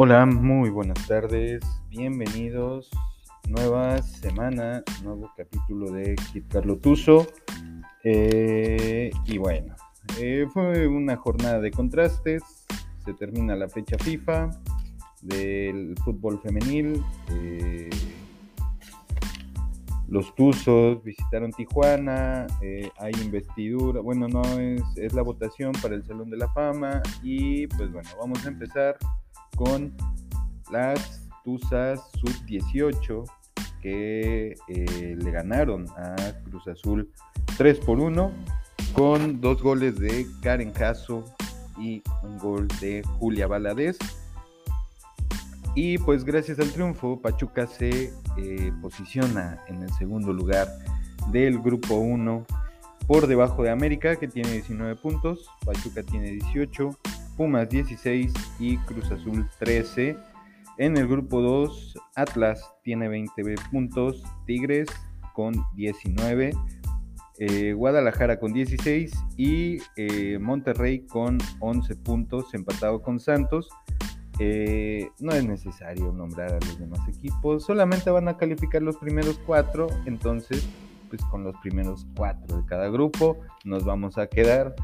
Hola, muy buenas tardes, bienvenidos. Nueva semana, nuevo capítulo de Kit Carlo Tuso. Eh, y bueno, eh, fue una jornada de contrastes. Se termina la fecha FIFA del fútbol femenil. Eh, los Tuzos visitaron Tijuana, hay investidura, bueno, no es, es la votación para el Salón de la Fama y pues bueno, vamos a empezar con las Tuzas Sub-18 que eh, le ganaron a Cruz Azul 3 por 1 con dos goles de Karen Caso y un gol de Julia Valadez. Y pues gracias al triunfo, Pachuca se eh, posiciona en el segundo lugar del grupo 1 por debajo de América que tiene 19 puntos, Pachuca tiene 18, Pumas 16 y Cruz Azul 13. En el grupo 2, Atlas tiene 20 puntos, Tigres con 19, eh, Guadalajara con 16 y eh, Monterrey con 11 puntos, empatado con Santos. Eh, no es necesario nombrar a los demás equipos, solamente van a calificar los primeros cuatro, entonces pues con los primeros cuatro de cada grupo nos vamos a quedar.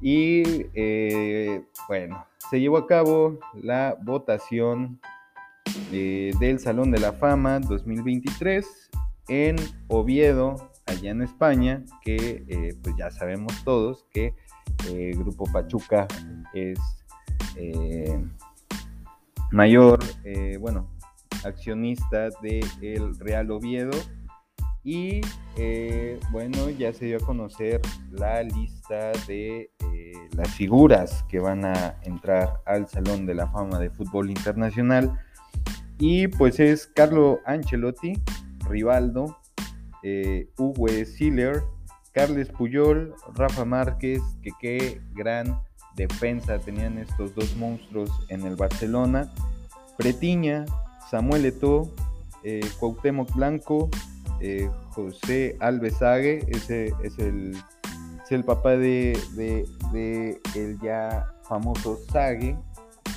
Y eh, bueno, se llevó a cabo la votación eh, del Salón de la Fama 2023 en Oviedo, allá en España, que eh, pues ya sabemos todos que el Grupo Pachuca es mayor, bueno, accionista del el Real Oviedo y eh, bueno, ya se dio a conocer la lista de eh, las figuras que van a entrar al Salón de la Fama de Fútbol Internacional. Y pues es Carlo Ancelotti, Rivaldo, eh, Hugo Siller, Carles Puyol, Rafa Márquez, que qué gran defensa tenían estos dos monstruos en el Barcelona, Pretiña, Samuel Eto'o, Cuauhtémoc Blanco, eh, José Alvesague, ese es el, es el papá de, el ya famoso Sague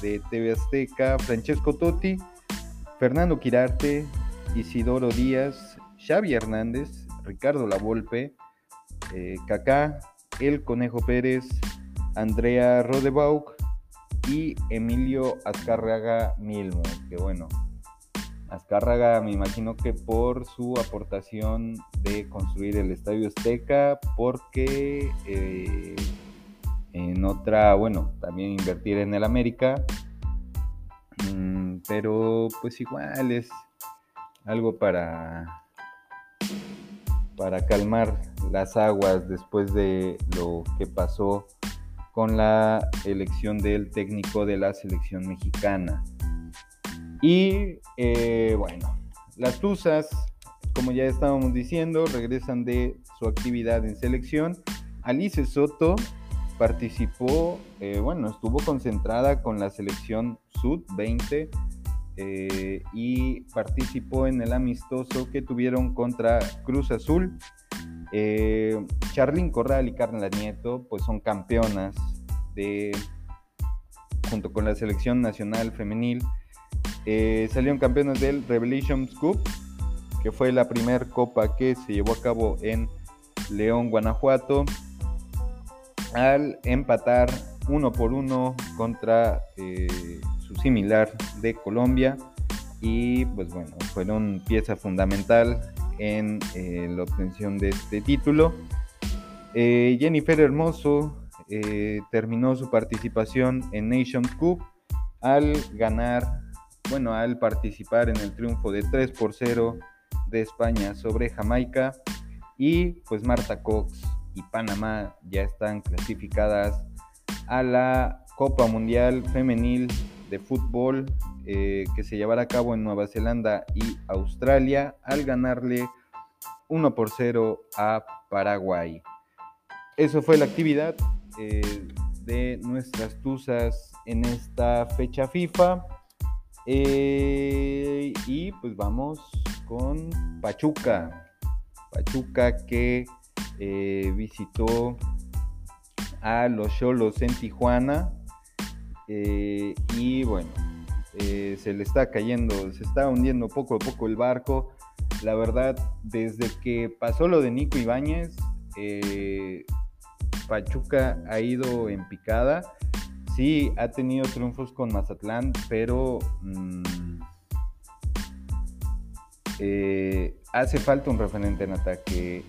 de TV Azteca, Francesco Totti, Fernando Quirarte, Isidoro Díaz, Xavi Hernández, Ricardo Lavolpe, eh, Kaká, El Conejo Pérez, Andrea Rodebauk y Emilio Azcárraga Milmo, que bueno, Azcárraga me imagino que por su aportación de construir el Estadio Azteca, porque eh, en otra, bueno, también invertir en el América, mm, pero pues igual es algo para, para calmar las aguas después de lo que pasó con la elección del técnico de la selección mexicana. Y eh, bueno, las Tuzas, como ya estábamos diciendo, regresan de su actividad en selección. Alice Soto participó, eh, bueno, estuvo concentrada con la selección Sud 20 eh, y participó en el amistoso que tuvieron contra Cruz Azul. Eh, Charlyn Corral y Carla Nieto, pues son campeonas de, junto con la selección nacional femenil eh, salieron campeones del Revelation Cup, que fue la primera copa que se llevó a cabo en León, Guanajuato, al empatar uno por uno contra eh, su similar de Colombia. Y pues bueno, fueron pieza fundamental en eh, la obtención de este título. Jennifer Hermoso terminó su participación en Nations Cup al ganar bueno, al participar en el triunfo de 3 por 0 de España sobre Jamaica. Y pues Marta Cox y Panamá ya están clasificadas a la Copa Mundial Femenil de Fútbol eh, que se llevará a cabo en Nueva Zelanda y Australia al ganarle 1 por 0 a Paraguay. Eso fue la actividad eh, de nuestras Tuzas en esta fecha FIFA. Eh, y pues vamos con Pachuca. Pachuca que eh, visitó a los Cholos en Tijuana. Eh, y bueno, se le está cayendo, se está hundiendo poco a poco el barco. La verdad, desde que pasó lo de Nico Ibáñez, Pachuca ha ido en picada. Sí, ha tenido triunfos con Mazatlán, pero mm, eh, hace falta un referente en ataque.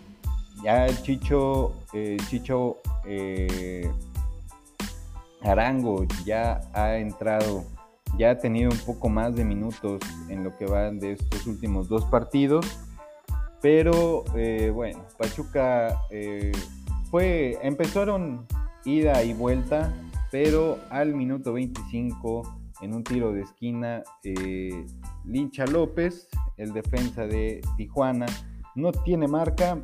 Ya Chicho, Chicho Arango ya ha entrado ya ha tenido un poco más de minutos en lo que van de estos últimos dos partidos. Pero eh, bueno, Pachuca eh, fue, empezaron ida y vuelta, pero al minuto 25 en un tiro de esquina, eh, Lincha López, el defensa de Tijuana, no tiene marca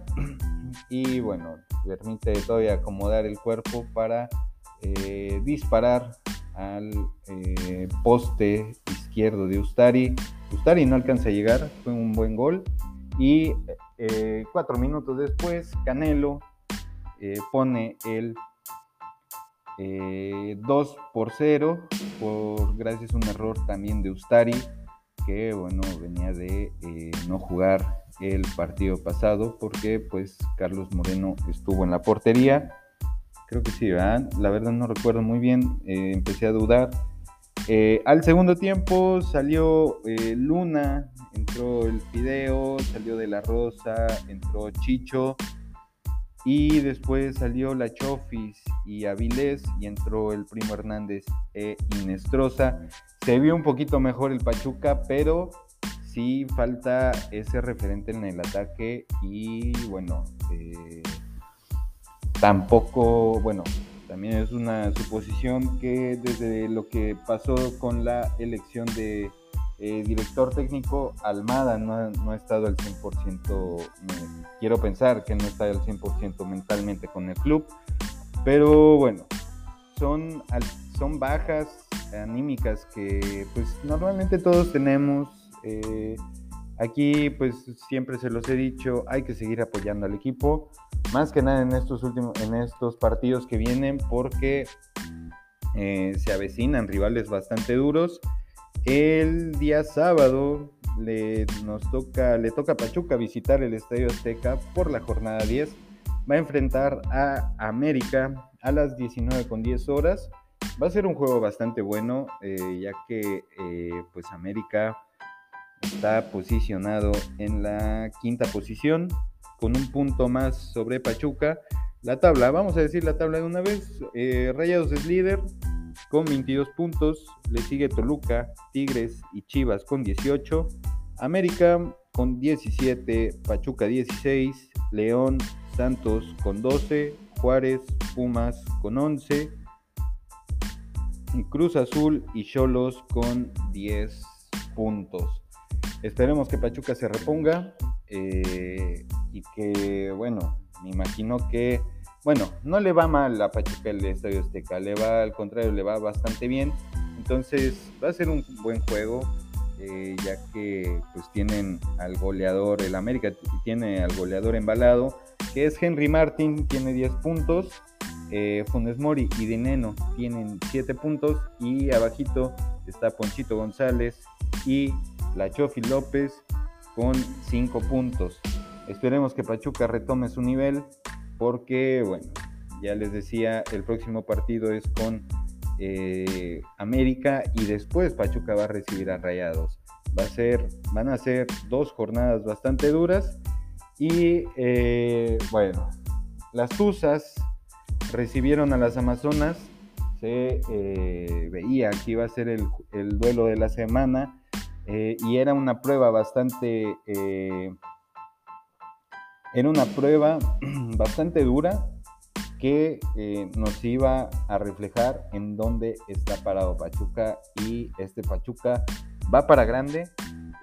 y bueno, permite todavía acomodar el cuerpo para disparar al eh, poste izquierdo de Ustari. Ustari no alcanza a llegar, fue un buen gol. Y eh, cuatro minutos después, Canelo eh, pone el 2 por 0, por, gracias a un error también de Ustari, que bueno, venía de no jugar el partido pasado porque pues Carlos Moreno estuvo en la portería Creo que sí, ¿verdad? La verdad no recuerdo muy bien, eh, empecé a dudar. Eh, al segundo tiempo salió eh, Luna, entró el Fideo, salió De La Rosa, entró Chicho y después salió La Chofis y Avilés y entró el Primo Hernández e Inestrosa. Se vio un poquito mejor el Pachuca, pero sí falta ese referente en el ataque y bueno, Tampoco, bueno, también es una suposición que desde lo que pasó con la elección de eh, director técnico, Almada no ha, estado al 100%, quiero pensar que no está al 100% mentalmente con el club, pero bueno, son, son bajas anímicas que pues normalmente todos tenemos. Eh, aquí pues siempre se los he dicho, hay que seguir apoyando al equipo más que nada en estos últimos, en estos partidos que vienen, porque eh, se avecinan rivales bastante duros. El día sábado le, nos toca, le toca a Pachuca visitar el Estadio Azteca por la jornada 10. Va a enfrentar a América a las 19 con 10 horas. Va a ser un juego bastante bueno, eh, ya que eh, pues América está posicionado en la quinta posición con un punto más sobre Pachuca. La tabla, vamos a decir la tabla de una vez. Eh, Rayados es líder con 22 puntos. Le sigue Toluca, Tigres y Chivas con 18. América con 17, Pachuca 16, León, Santos con 12, Juárez, Pumas con 11, Cruz Azul y Cholos con 10 puntos. Esperemos que Pachuca se reponga. Eh, y que, bueno, me imagino que, bueno, no le va mal a Pachuca el Estadio Azteca, le va al contrario, le va bastante bien. Entonces va a ser un buen juego, eh, ya que pues tienen al goleador, el América tiene al goleador embalado, que es Henry Martin, tiene 10 puntos. Eh, Funes Mori y Dineno tienen 7 puntos y abajito está Ponchito González y La Chofi López con 5 puntos. Esperemos que Pachuca retome su nivel porque, bueno, ya les decía, el próximo partido es con eh, América y después Pachuca va a recibir a Rayados. Va a ser, van a ser dos jornadas bastante duras y, eh, bueno, las Tuzas recibieron a las Amazonas. Se eh, veía que iba a ser el, el duelo de la semana y era una prueba bastante era una prueba bastante dura que eh, nos iba a reflejar en dónde está parado Pachuca y este Pachuca va para grande,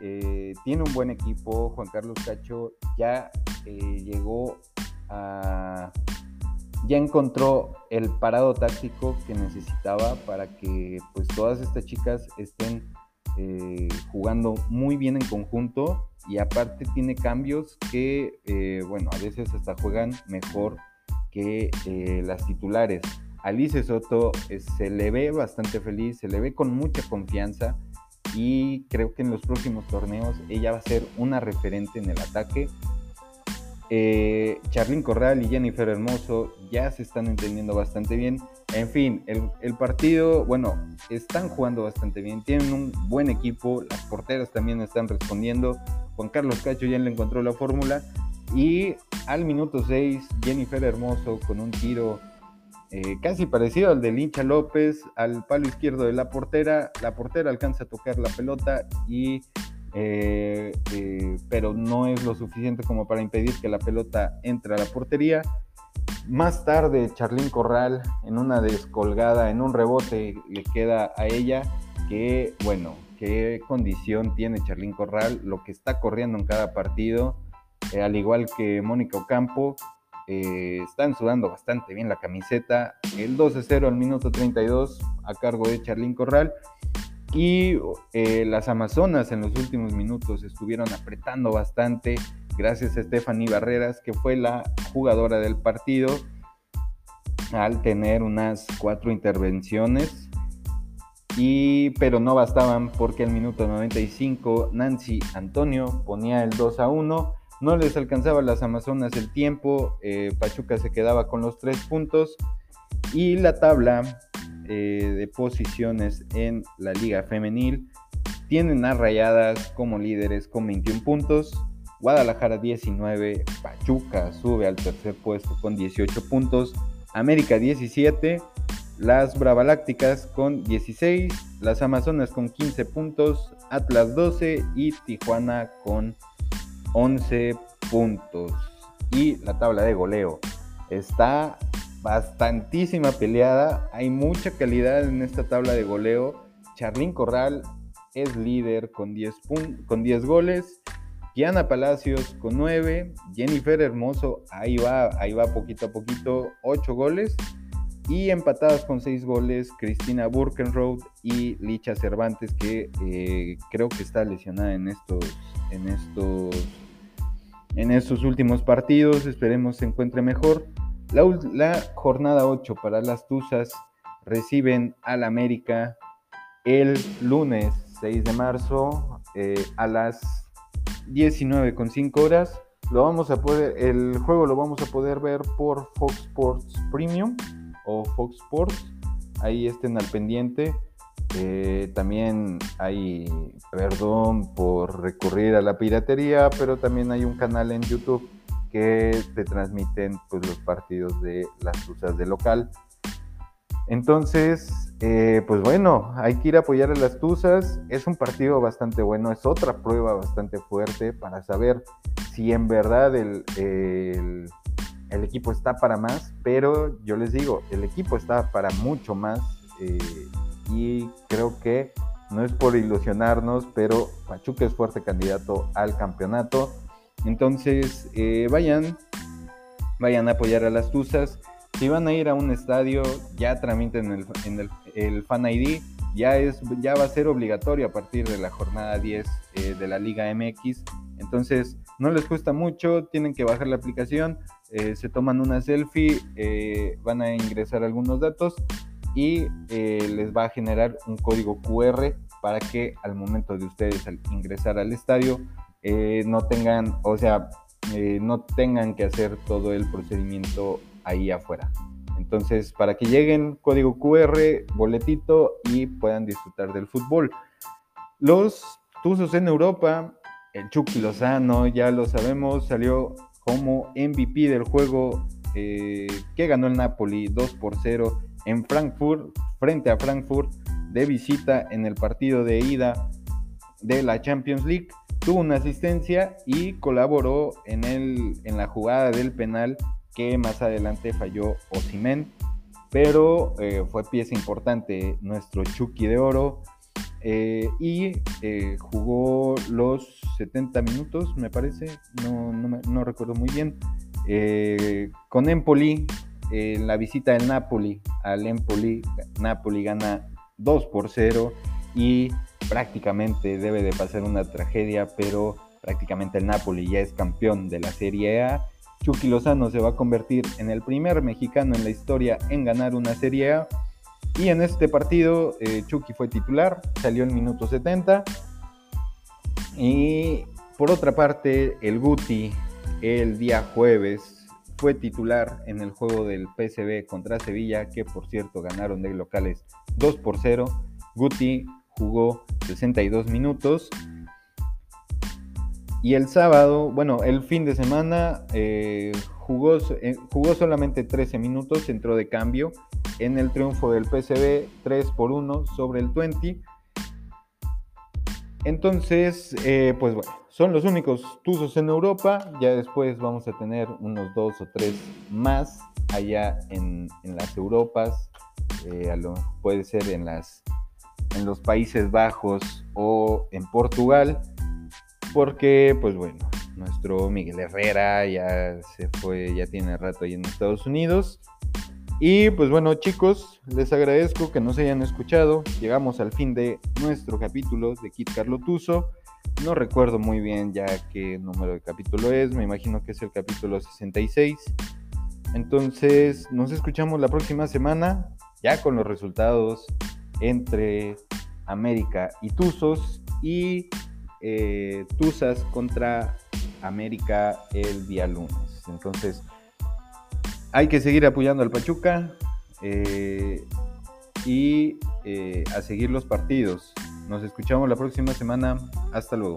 eh, tiene un buen equipo, Juan Carlos Cacho ya eh, llegó a, ya encontró el parado táctico que necesitaba para que pues todas estas chicas estén jugando muy bien en conjunto y aparte tiene cambios que, eh, bueno, a veces hasta juegan mejor que eh, las titulares. Alice Soto eh, se le ve bastante feliz, se le ve con mucha confianza y creo que en los próximos torneos ella va a ser una referente en el ataque. Charlyn Corral y Jennifer Hermoso ya se están entendiendo bastante bien. En fin, el, partido, bueno, están jugando bastante bien, tienen un buen equipo, las porteras también están respondiendo. Juan Carlos Cacho ya le encontró la fórmula. Y al minuto 6, Jennifer Hermoso con un tiro eh, casi parecido al de Lincha López, al palo izquierdo de la portera. La portera alcanza a tocar la pelota y eh, eh, pero no es lo suficiente como para impedir que la pelota entre a la portería. Más tarde, Charlín Corral, en una descolgada, en un rebote, le queda a ella que, bueno, qué condición tiene Charlín Corral, lo que está corriendo en cada partido, al igual que Mónica Ocampo, eh, están sudando bastante bien la camiseta. El 12-0 al minuto 32 a cargo de Charlín Corral. Y eh, las Amazonas en los últimos minutos estuvieron apretando bastante gracias a Stephanie Barreras, que fue la jugadora del partido al tener unas cuatro intervenciones. Y, pero no bastaban porque al minuto 95 Nancy Antonio ponía el 2 a 1 no les alcanzaba a las Amazonas el tiempo, eh, Pachuca se quedaba con los tres puntos. Y la tabla eh, de posiciones en la liga femenil tienen a Rayadas como líderes con 21 puntos, Guadalajara 19, Pachuca sube al tercer puesto con 18 puntos, América 17, las Bravalácticas con 16, las Amazonas con 15 puntos, Atlas 12 y Tijuana con 11 puntos. Y la tabla de goleo está bastantísima peleada. Hay mucha calidad en esta tabla de goleo. Charlín Corral es líder con 10, con 10 goles. Kiana Palacios con 9. Jennifer Hermoso, ahí va, ahí va poquito a poquito, 8 goles. Y empatadas con 6 goles, Cristina Burkenroad y Licha Cervantes, que eh, creo que está lesionada en estos, en estos en estos últimos partidos. Esperemos se encuentre mejor. La, jornada 8 para las Tuzas reciben al América el lunes 6 de marzo eh, a las 19.5 horas. Lo vamos a poder, el juego lo vamos a poder ver por Fox Sports Premium o Fox Sports. Ahí estén al pendiente. Eh, también hay perdón por recurrir a la piratería, pero también hay un canal en YouTube que te transmiten pues, los partidos de las Tuzas de local. Entonces, eh, pues bueno, hay que ir a apoyar a las Tuzas. Es un partido bastante bueno, es otra prueba bastante fuerte para saber si en verdad el, el, equipo está para más, pero yo les digo, el equipo está para mucho más. Eh, y creo que no es por ilusionarnos, pero Pachuca es fuerte candidato al campeonato. Entonces, eh, vayan, vayan a apoyar a las Tuzas. Si van a ir a un estadio, ya tramiten el, en el, Fan ID. Ya, es, ya va a ser obligatorio a partir de la jornada 10 eh, de la Liga MX. Entonces, no les cuesta mucho, tienen que bajar la aplicación, eh, se toman una selfie, van a ingresar algunos datos y eh, les va a generar un código QR para que al momento de ustedes ingresar al estadio eh, no tengan, o sea, eh, no tengan que hacer todo el procedimiento ahí afuera. Entonces, para que lleguen código QR, boletito y puedan disfrutar del fútbol. Los Tuzos en Europa, el Chucky Lozano, ya lo sabemos, salió como MVP del juego que ganó el Napoli 2 por 0 en Frankfurt, frente a Frankfurt, de visita en el partido de ida de la Champions League. Tuvo una asistencia y colaboró en, el, en la jugada del penal que más adelante falló Osimen. Pero eh, fue pieza importante nuestro Chucky de Oro. Eh, y eh, jugó los 70 minutos, me parece, no, no, recuerdo muy bien, con Empoli, en la visita del Napoli al Empoli, Napoli gana 2 por 0 y prácticamente debe de pasar una tragedia, pero prácticamente el Napoli ya es campeón de la Serie A. Chucky Lozano se va a convertir en el primer mexicano en la historia en ganar una Serie A Y en este partido eh, Chucky fue titular, salió en minuto 70. Y por otra parte, el Guti el día jueves fue titular en el juego del PSV contra Sevilla, que por cierto ganaron de locales 2 por 0. Guti jugó 62 minutos. Y el sábado, bueno, el fin de semana eh, jugó, eh, jugó solamente 13 minutos, entró de cambio en el triunfo del PSV 3 por 1 sobre el 20. Entonces, eh, pues bueno, son los únicos Tuzos en Europa. Ya después vamos a tener unos dos o tres más allá en, las Europas. puede ser en, las, en los Países Bajos o en Portugal porque pues bueno, nuestro Miguel Herrera ya se fue, ya tiene rato ahí en Estados Unidos. Y pues bueno chicos, les agradezco que nos hayan escuchado. Llegamos al fin de nuestro capítulo de Kit Carlo Tuso. No recuerdo muy bien ya qué número de capítulo es, me imagino que es el capítulo 66. Entonces nos escuchamos la próxima semana ya con los resultados entre América y Tuzos y eh, Tuzas contra América el día lunes. Entonces, hay que seguir apoyando al Pachuca eh, y eh, a seguir los partidos. Nos escuchamos la próxima semana. Hasta luego.